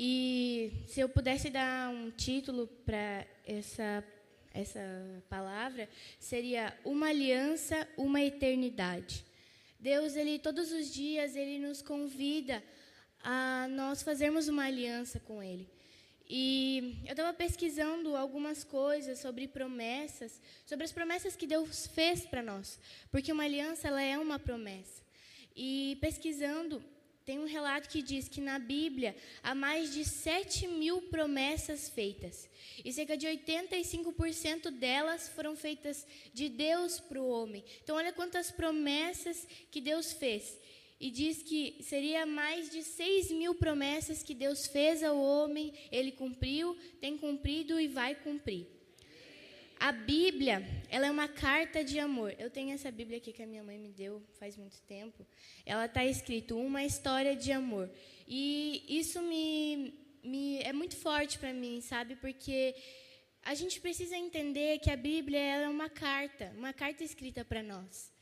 E se eu pudesse dar um título para essa essa palavra seria uma aliança, uma eternidade. Deus, ele todos os dias ele nos convida a nós fazermos uma aliança com ele. E eu estava pesquisando algumas coisas sobre promessas, sobre as promessas que Deus fez para nós, porque uma aliança ela é uma promessa. E pesquisando, tem um relato que diz que na Bíblia há mais de 7 mil promessas feitas. E cerca de 85% delas foram feitas de Deus para o homem. Então, olha quantas promessas que Deus fez e diz que seria mais de 6 mil promessas que Deus fez ao homem, ele cumpriu, tem cumprido e vai cumprir. A Bíblia, ela é uma carta de amor. Eu tenho essa Bíblia aqui que a minha mãe me deu faz muito tempo. Ela está escrito uma história de amor. E isso me, me é muito forte para mim, sabe? Porque a gente precisa entender que a Bíblia é uma carta, uma carta escrita para nós.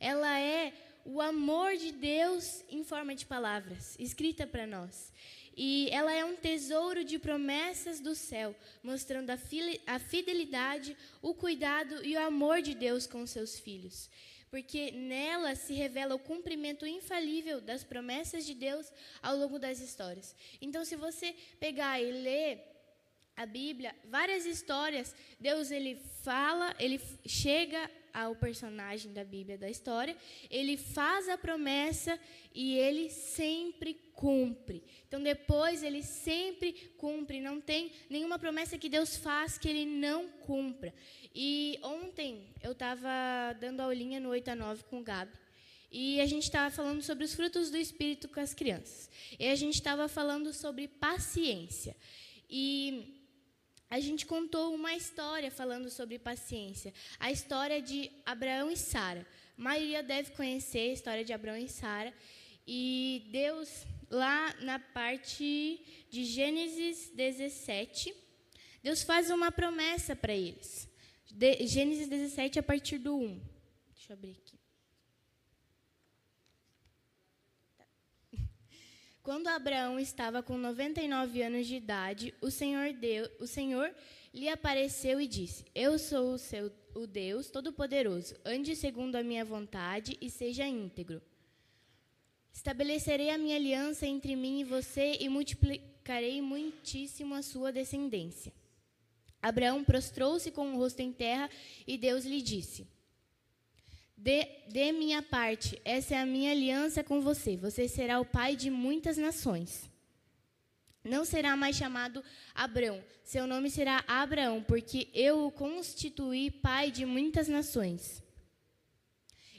Ela é o amor de Deus em forma de palavras, escrita para nós. E ela é um tesouro de promessas do céu, mostrando a fidelidade, o cuidado e o amor de Deus com seus filhos. Porque nela se revela o cumprimento infalível das promessas de Deus ao longo das histórias. Então, se você pegar e ler a Bíblia, várias histórias, Deus ele fala, ele chega ao personagem da Bíblia da história, ele faz a promessa e ele sempre cumpre. Então depois ele sempre cumpre, não tem nenhuma promessa que Deus faz que ele não cumpra. E ontem eu estava dando aulinha no 8 a 9 com o Gabi. E a gente estava falando sobre os frutos do Espírito com as crianças. E a gente estava falando sobre paciência. E a gente contou uma história falando sobre paciência. A história de Abraão e Sara. A maioria deve conhecer a história de Abraão e Sara. E Deus, lá na parte de Gênesis 17, Deus faz uma promessa para eles. De, Gênesis 17, a partir do 1. Deixa eu abrir aqui. Quando Abraão estava com 99 anos de idade, o Senhor, Deus, o Senhor lhe apareceu e disse: Eu sou o, seu, o Deus Todo-Poderoso. Ande segundo a minha vontade e seja íntegro. Estabelecerei a minha aliança entre mim e você e multiplicarei muitíssimo a sua descendência. Abraão prostrou-se com o rosto em terra e Deus lhe disse: de, de minha parte, essa é a minha aliança com você. Você será o pai de muitas nações. Não será mais chamado Abrão. Seu nome será Abraão, porque eu o constituí pai de muitas nações.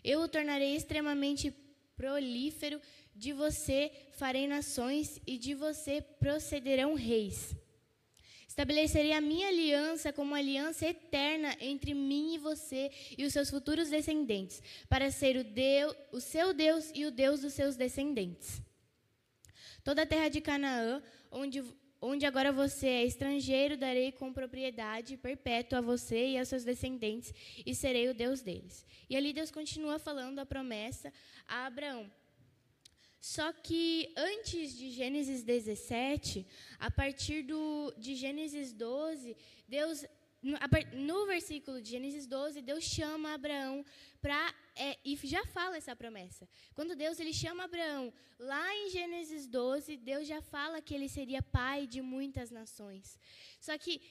Eu o tornarei extremamente prolífero. De você farei nações e de você procederão reis. Estabelecerei a minha aliança como aliança eterna entre mim e você e os seus futuros descendentes, para ser o, o seu Deus e o Deus dos seus descendentes. Toda a terra de Canaã, onde, onde agora você é estrangeiro, darei com propriedade perpétua a você e aos seus descendentes, e serei o Deus deles. E ali Deus continua falando a promessa a Abraão. Só que antes de Gênesis 17, a partir do, de Gênesis 12, Deus no, versículo de Gênesis 12, Deus chama Abraão para é, e já fala essa promessa. Quando Deus ele chama Abraão, lá em Gênesis 12, Deus já fala que ele seria pai de muitas nações. Só que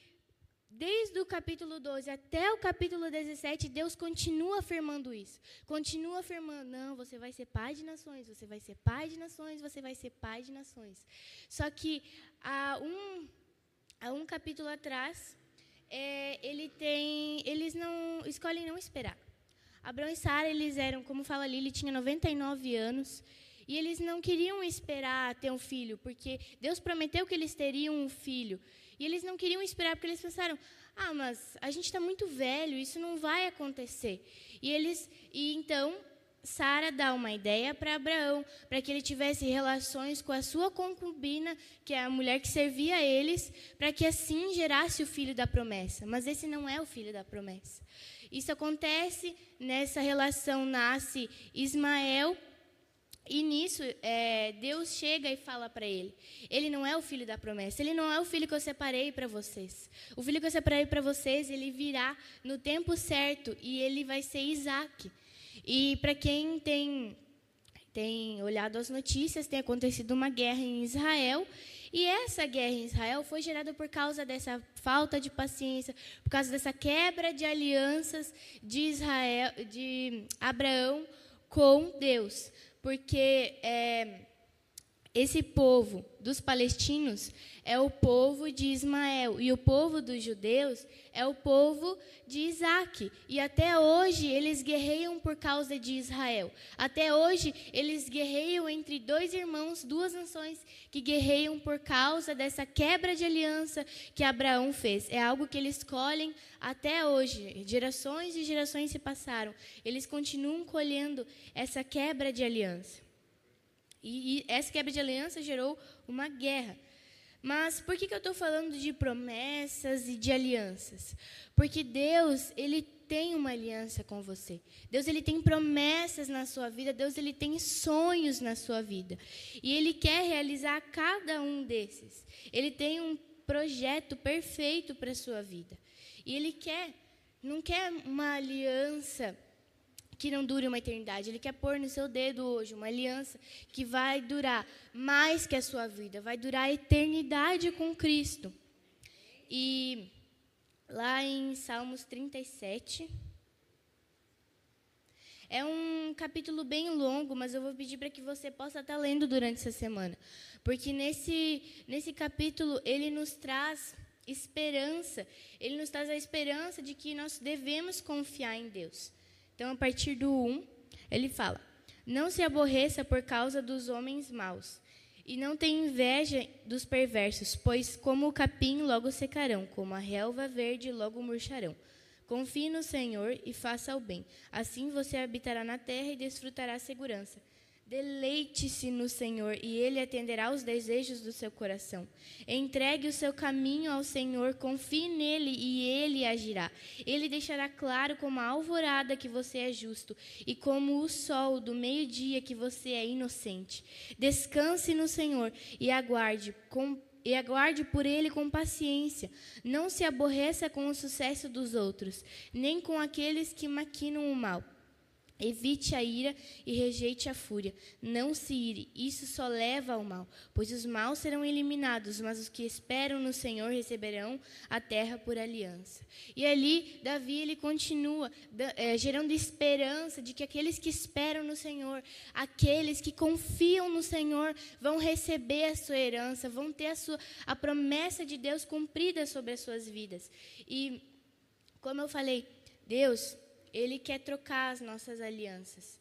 Desde o capítulo 12 até o capítulo 17, Deus continua afirmando isso. Continua afirmando: não, você vai ser pai de nações, você vai ser pai de nações, você vai ser pai de nações. Só que há um, há um capítulo atrás, é, ele tem, eles não escolhem não esperar. Abraão e Sara, eles eram, como fala ali, ele tinha 99 anos. E eles não queriam esperar ter um filho, porque Deus prometeu que eles teriam um filho. E eles não queriam esperar, porque eles pensaram: ah, mas a gente está muito velho, isso não vai acontecer. E eles, e então Sara dá uma ideia para Abraão, para que ele tivesse relações com a sua concubina, que é a mulher que servia a eles, para que assim gerasse o filho da promessa. Mas esse não é o filho da promessa. Isso acontece, nessa relação nasce Ismael, E nisso, é, Deus chega e fala para ele: Ele não é o filho da promessa, ele não é o filho que eu separei para vocês. O filho que eu separei para vocês, ele virá no tempo certo e ele vai ser Isaac. E para quem tem, tem olhado as notícias, tem acontecido uma guerra em Israel. E essa guerra em Israel foi gerada por causa dessa falta de paciência, por causa dessa quebra de alianças de Israel, de Abraão com Deus porque é, esse povo dos palestinos é o povo de Ismael e o povo dos judeus é o povo de Isaac. E até hoje eles guerreiam por causa de Israel. Até hoje eles guerreiam entre dois irmãos, duas nações que guerreiam por causa dessa quebra de aliança que Abraão fez. É algo que eles colhem até hoje. Gerações e gerações se passaram. Eles continuam colhendo essa quebra de aliança. E, e essa quebra de aliança gerou uma guerra. Mas por que, que eu estou falando de promessas e de alianças? Porque Deus, Ele tem uma aliança com você. Deus, Ele tem promessas na sua vida. Deus, Ele tem sonhos na sua vida. E Ele quer realizar cada um desses. Ele tem um projeto perfeito para a sua vida. E Ele quer, não quer uma aliança que não dure uma eternidade. Ele quer pôr no seu dedo hoje uma aliança que vai durar mais que a sua vida, vai durar a eternidade com Cristo. E lá em Salmos 37. É um capítulo bem longo, mas eu vou pedir para que você possa estar lendo durante essa semana. Porque nesse, nesse capítulo ele nos traz esperança. Ele nos traz a esperança de que nós devemos confiar em Deus. Então, a partir do 1, ele fala: Não se aborreça por causa dos homens maus, e não tenha inveja dos perversos, pois como o capim logo secarão, como a relva verde logo murcharão. Confie no Senhor e faça o bem. Assim você habitará na terra e desfrutará a segurança. Deleite-se no Senhor e Ele atenderá os desejos do seu coração. Entregue o seu caminho ao Senhor, confie nele e Ele agirá. Ele deixará claro como a alvorada que você é justo e como o sol do meio-dia que você é inocente. Descanse no Senhor e aguarde com e aguarde por ele com paciência. Não se aborreça com o sucesso dos outros, nem com aqueles que maquinam o mal Evite a ira e rejeite a fúria. Não se ire, isso só leva ao mal, pois os maus serão eliminados, mas os que esperam no Senhor receberão a terra por aliança. E ali, Davi ele continua é, gerando esperança de que aqueles que esperam no Senhor, aqueles que confiam no Senhor, vão receber a sua herança, vão ter a, sua, a promessa de Deus cumprida sobre as suas vidas. E, como eu falei, Deus ele quer trocar as nossas alianças.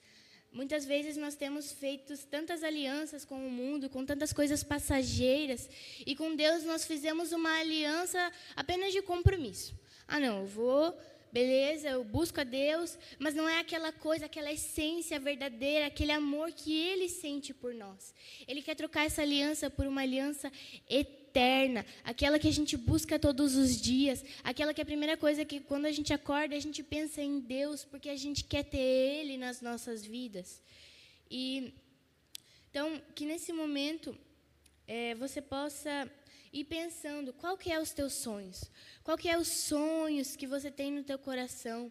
Muitas vezes nós temos feito tantas alianças com o mundo, com tantas coisas passageiras, e com Deus nós fizemos uma aliança apenas de compromisso. Ah, não, eu vou, beleza, eu busco a Deus, mas não é aquela coisa, aquela essência verdadeira, aquele amor que Ele sente por nós. Ele quer trocar essa aliança por uma aliança eterna eterna, aquela que a gente busca todos os dias, aquela que é a primeira coisa que quando a gente acorda a gente pensa em Deus, porque a gente quer ter Ele nas nossas vidas. E então que nesse momento é, você possa ir pensando qual que é os teus sonhos, qual que é os sonhos que você tem no teu coração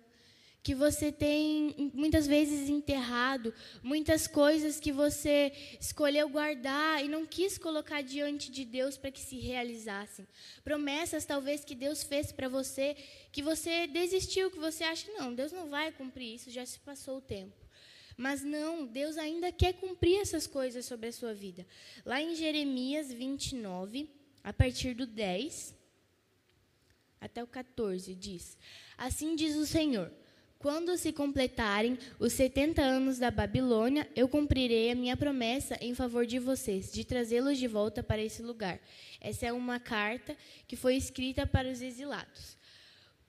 que você tem muitas vezes enterrado, muitas coisas que você escolheu guardar e não quis colocar diante de Deus para que se realizassem. Promessas talvez que Deus fez para você, que você desistiu, que você acha, não, Deus não vai cumprir isso, já se passou o tempo. Mas não, Deus ainda quer cumprir essas coisas sobre a sua vida. Lá em Jeremias 29, a partir do 10 até o 14, diz: Assim diz o Senhor quando se completarem os 70 anos da Babilônia, eu cumprirei a minha promessa em favor de vocês, de trazê-los de volta para esse lugar. Essa é uma carta que foi escrita para os exilados.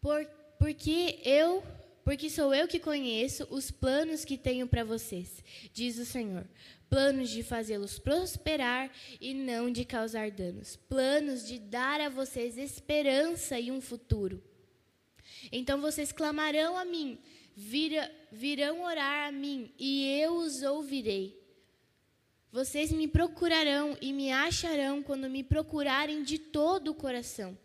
Por, porque eu, porque sou eu que conheço os planos que tenho para vocês, diz o Senhor. Planos de fazê-los prosperar e não de causar danos. Planos de dar a vocês esperança e um futuro. Então vocês clamarão a mim, vira, virão orar a mim, e eu os ouvirei. Vocês me procurarão e me acharão quando me procurarem de todo o coração.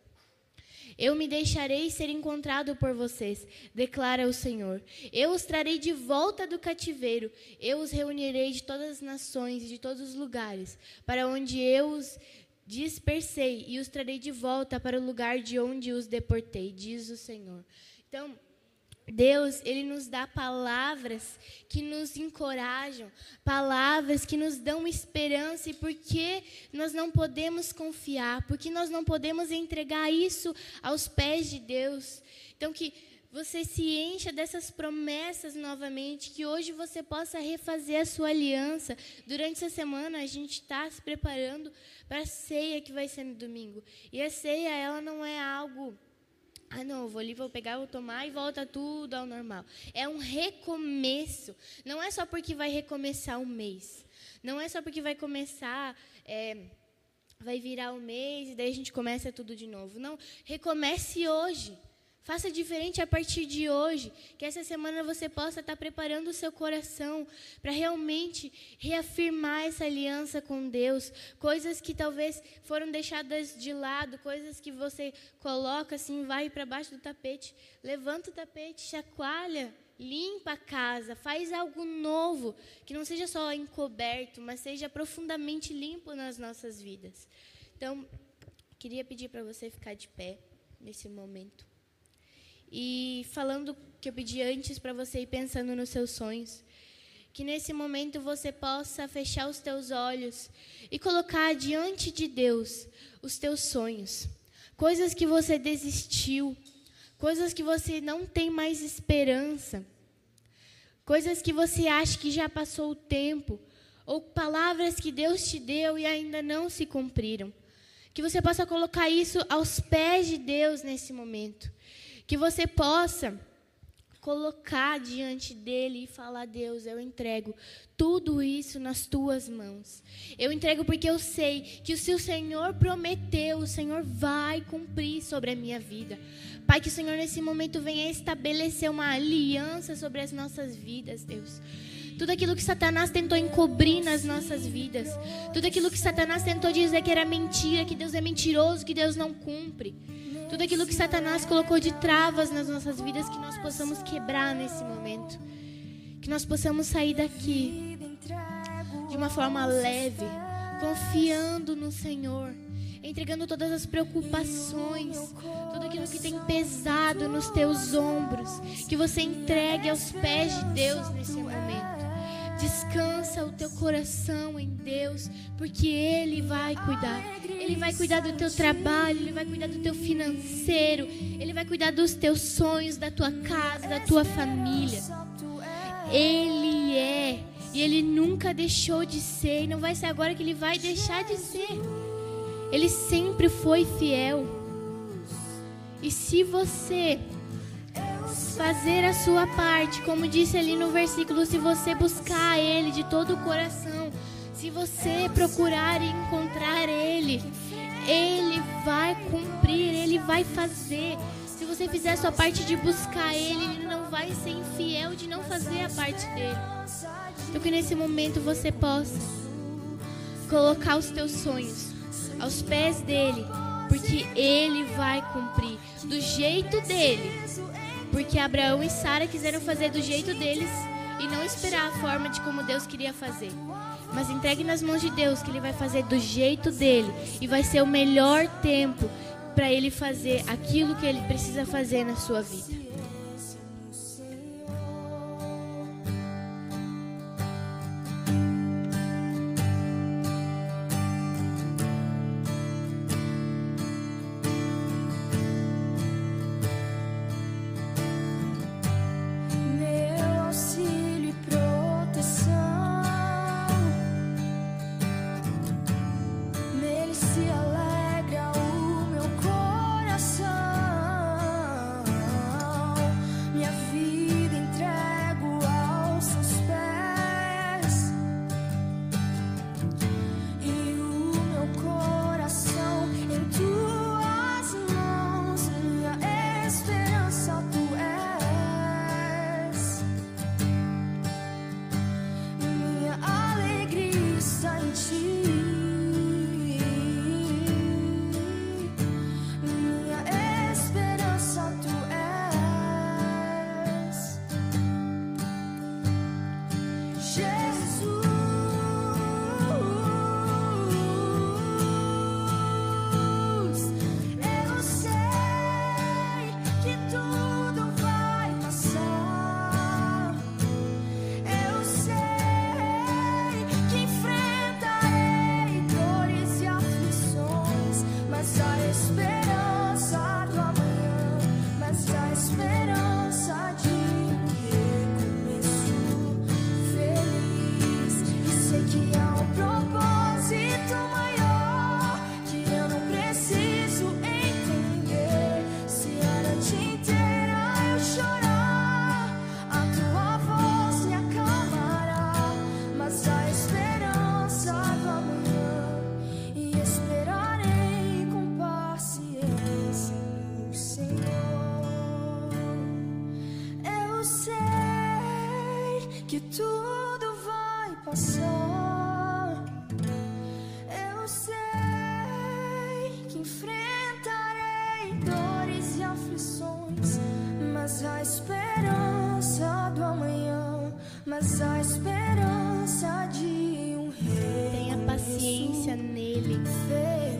Eu me deixarei ser encontrado por vocês, declara o Senhor. Eu os trarei de volta do cativeiro. Eu os reunirei de todas as nações e de todos os lugares, para onde eu os dispersei, e os trarei de volta para o lugar de onde os deportei, diz o Senhor. Então, Deus, ele nos dá palavras que nos encorajam, palavras que nos dão esperança e por que nós não podemos confiar, porque nós não podemos entregar isso aos pés de Deus. Então que você se encha dessas promessas novamente, que hoje você possa refazer a sua aliança. Durante essa semana a gente está se preparando para a ceia que vai ser no domingo. E a ceia, ela não é algo ah, não, vou ali, vou pegar, vou tomar e volta tudo ao normal. É um recomeço. Não é só porque vai recomeçar um mês. Não é só porque vai começar, é, vai virar o um mês e daí a gente começa tudo de novo. Não, recomece hoje. Faça diferente a partir de hoje. Que essa semana você possa estar preparando o seu coração para realmente reafirmar essa aliança com Deus. Coisas que talvez foram deixadas de lado, coisas que você coloca assim, vai para baixo do tapete. Levanta o tapete, chacoalha, limpa a casa, faz algo novo. Que não seja só encoberto, mas seja profundamente limpo nas nossas vidas. Então, queria pedir para você ficar de pé nesse momento. E falando que eu pedi antes para você ir pensando nos seus sonhos, que nesse momento você possa fechar os teus olhos e colocar diante de Deus os teus sonhos, coisas que você desistiu, coisas que você não tem mais esperança, coisas que você acha que já passou o tempo, ou palavras que Deus te deu e ainda não se cumpriram. Que você possa colocar isso aos pés de Deus nesse momento. Que você possa colocar diante dele e falar: Deus, eu entrego tudo isso nas tuas mãos. Eu entrego porque eu sei que se o Senhor prometeu, o Senhor vai cumprir sobre a minha vida. Pai, que o Senhor nesse momento venha estabelecer uma aliança sobre as nossas vidas, Deus. Tudo aquilo que Satanás tentou encobrir nas nossas vidas, tudo aquilo que Satanás tentou dizer que era mentira, que Deus é mentiroso, que Deus não cumpre. Tudo aquilo que Satanás colocou de travas nas nossas vidas, que nós possamos quebrar nesse momento. Que nós possamos sair daqui de uma forma leve, confiando no Senhor, entregando todas as preocupações, tudo aquilo que tem pesado nos teus ombros, que você entregue aos pés de Deus nesse momento. Descansa o teu coração em Deus, porque Ele vai cuidar. Ele vai cuidar do teu trabalho, Ele vai cuidar do teu financeiro, Ele vai cuidar dos teus sonhos, da tua casa, da tua família. Ele é, e Ele nunca deixou de ser, e não vai ser agora que Ele vai deixar de ser. Ele sempre foi fiel. E se você fazer a sua parte, como disse ali no versículo, se você buscar Ele de todo o coração, se você procurar e encontrar Ele, Ele vai cumprir, Ele vai fazer. Se você fizer a sua parte de buscar Ele, Ele não vai ser infiel de não fazer a parte dele. Então que nesse momento você possa colocar os teus sonhos aos pés dele, porque Ele vai cumprir do jeito dele porque Abraão e Sara quiseram fazer do jeito deles e não esperar a forma de como Deus queria fazer. Mas entregue nas mãos de Deus que Ele vai fazer do jeito dele e vai ser o melhor tempo para Ele fazer aquilo que Ele precisa fazer na sua vida.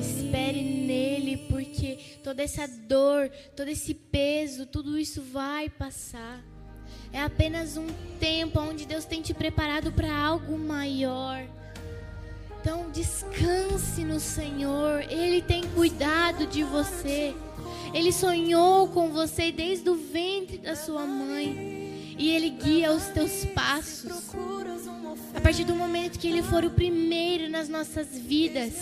Espere nele, porque toda essa dor, todo esse peso, tudo isso vai passar. É apenas um tempo onde Deus tem te preparado para algo maior. Então descanse no Senhor, Ele tem cuidado de você. Ele sonhou com você desde o ventre da sua mãe. E Ele guia os teus passos. A partir do momento que Ele for o primeiro nas nossas vidas,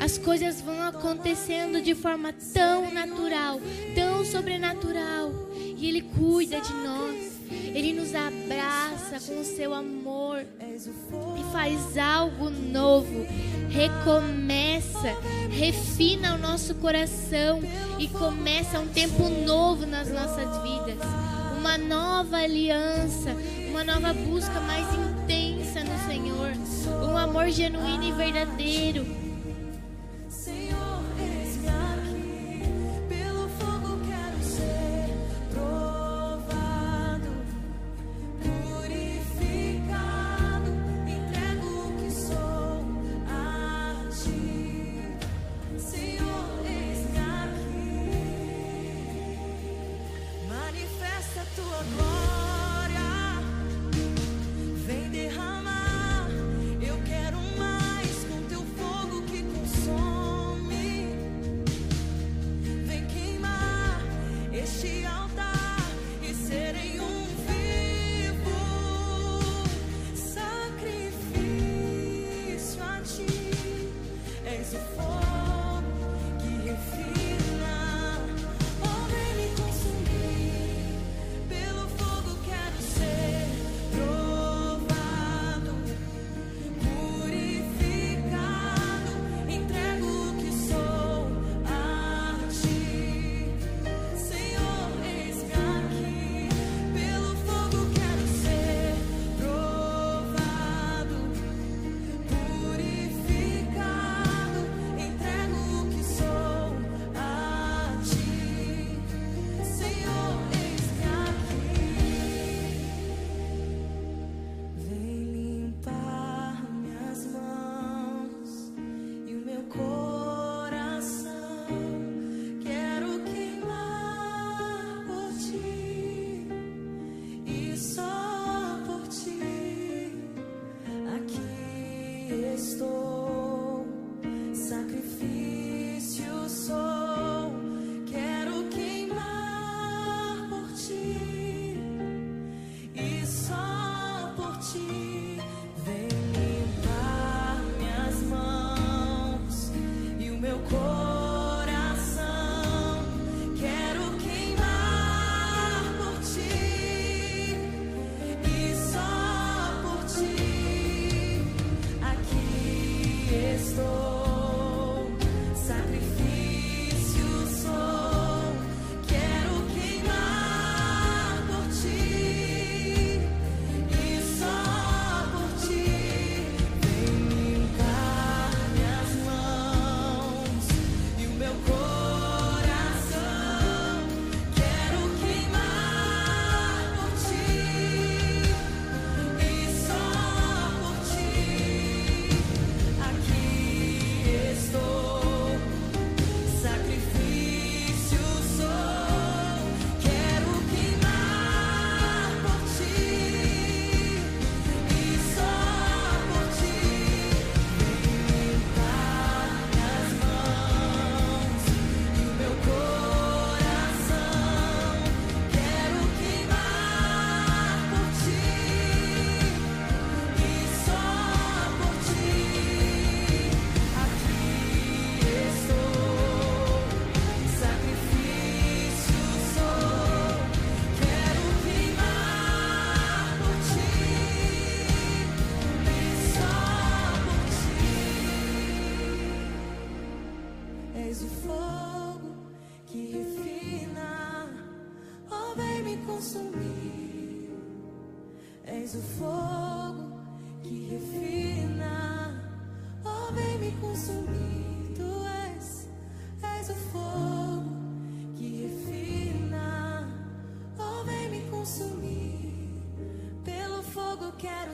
as coisas vão acontecendo de forma tão natural, tão sobrenatural. E Ele cuida de nós. Ele nos abraça com o seu amor e faz algo novo. Recomeça, refina o nosso coração e começa um tempo novo nas nossas vidas. Uma nova aliança, uma nova busca mais intensa. Um amor genuíno e verdadeiro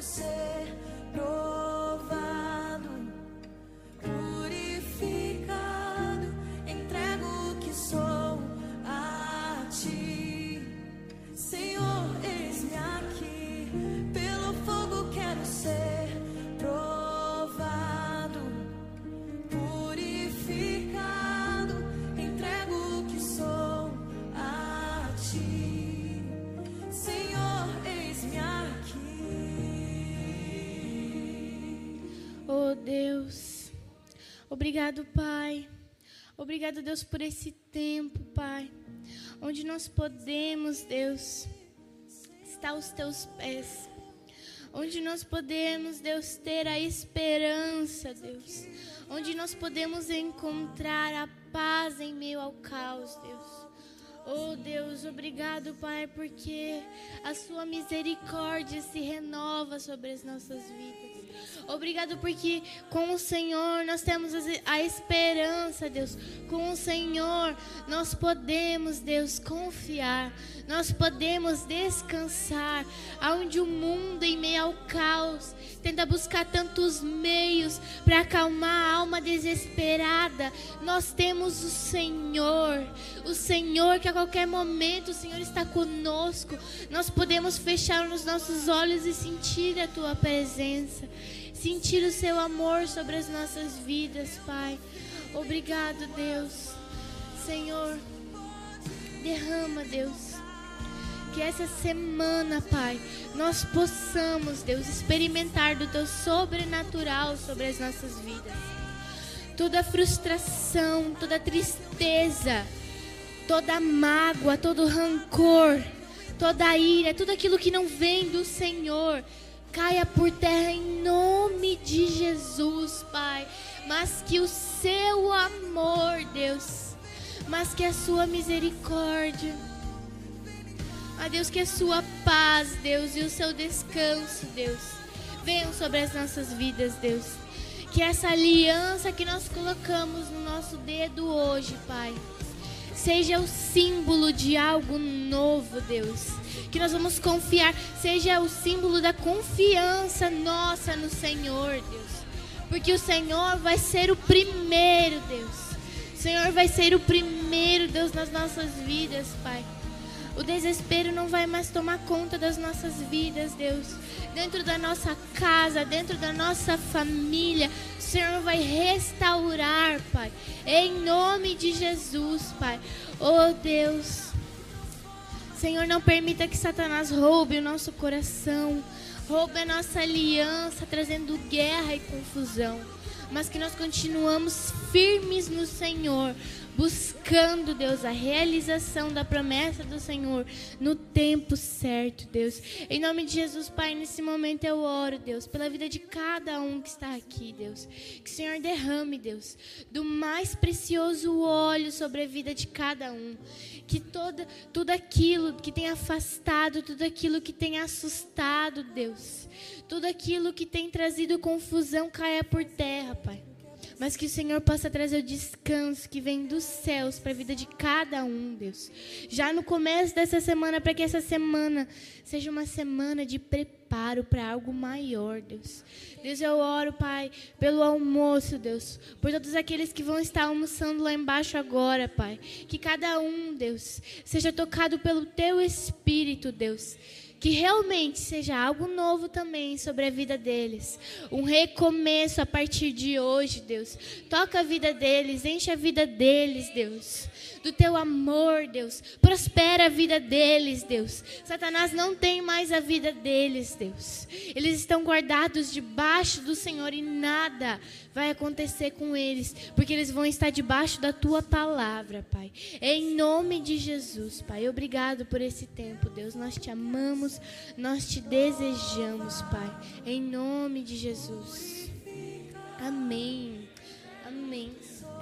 ser Obrigado, Pai. Obrigado, Deus, por esse tempo, Pai, onde nós podemos, Deus, estar aos teus pés. Onde nós podemos, Deus, ter a esperança, Deus. Onde nós podemos encontrar a paz em meio ao caos, Deus. Oh Deus, obrigado, Pai, porque a Sua misericórdia se renova sobre as nossas vidas. Obrigado porque com o Senhor nós temos a esperança, Deus. Com o Senhor nós podemos, Deus, confiar. Nós podemos descansar. Aonde o mundo em meio ao caos tenta buscar tantos meios para acalmar a alma desesperada, nós temos o Senhor. O Senhor que a qualquer momento o Senhor está conosco. Nós podemos fechar os nossos olhos e sentir a tua presença sentir o seu amor sobre as nossas vidas, Pai. Obrigado, Deus. Senhor, derrama, Deus. Que essa semana, Pai, nós possamos, Deus, experimentar do Teu sobrenatural sobre as nossas vidas. Toda frustração, toda tristeza, toda mágoa, todo rancor, toda ira, tudo aquilo que não vem do Senhor caia por terra em nome de Jesus, Pai. Mas que o seu amor, Deus, mas que a sua misericórdia, a Deus, que a sua paz, Deus, e o seu descanso, Deus, venham sobre as nossas vidas, Deus. Que essa aliança que nós colocamos no nosso dedo hoje, Pai, seja o símbolo de algo novo, Deus. Que nós vamos confiar, seja o símbolo da confiança nossa no Senhor, Deus. Porque o Senhor vai ser o primeiro, Deus. O Senhor vai ser o primeiro, Deus, nas nossas vidas, Pai. O desespero não vai mais tomar conta das nossas vidas, Deus. Dentro da nossa casa, dentro da nossa família, o Senhor vai restaurar, Pai. Em nome de Jesus, Pai. Oh, Deus. Senhor, não permita que Satanás roube o nosso coração, roube a nossa aliança, trazendo guerra e confusão. Mas que nós continuamos firmes no Senhor, buscando, Deus, a realização da promessa do Senhor no tempo certo, Deus. Em nome de Jesus, Pai, nesse momento eu oro, Deus, pela vida de cada um que está aqui, Deus. Que o Senhor derrame, Deus, do mais precioso óleo sobre a vida de cada um. Que toda, tudo aquilo que tem afastado, tudo aquilo que tem assustado, Deus, tudo aquilo que tem trazido confusão caia por terra, Pai mas que o Senhor possa trazer o descanso que vem dos céus para a vida de cada um, Deus. Já no começo dessa semana, para que essa semana seja uma semana de preparo para algo maior, Deus. Deus, eu oro, Pai, pelo almoço, Deus, por todos aqueles que vão estar almoçando lá embaixo agora, Pai. Que cada um, Deus, seja tocado pelo Teu Espírito, Deus que realmente seja algo novo também sobre a vida deles. Um recomeço a partir de hoje, Deus. Toca a vida deles, enche a vida deles, Deus do teu amor, Deus. Prospera a vida deles, Deus. Satanás não tem mais a vida deles, Deus. Eles estão guardados debaixo do Senhor e nada vai acontecer com eles, porque eles vão estar debaixo da tua palavra, Pai. Em nome de Jesus, Pai. Obrigado por esse tempo, Deus. Nós te amamos, nós te desejamos, Pai. Em nome de Jesus. Amém. Amém.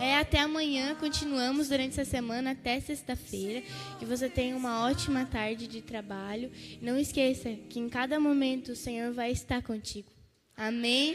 É até amanhã, continuamos durante essa semana até sexta-feira. Que você tenha uma ótima tarde de trabalho. Não esqueça que em cada momento o Senhor vai estar contigo. Amém.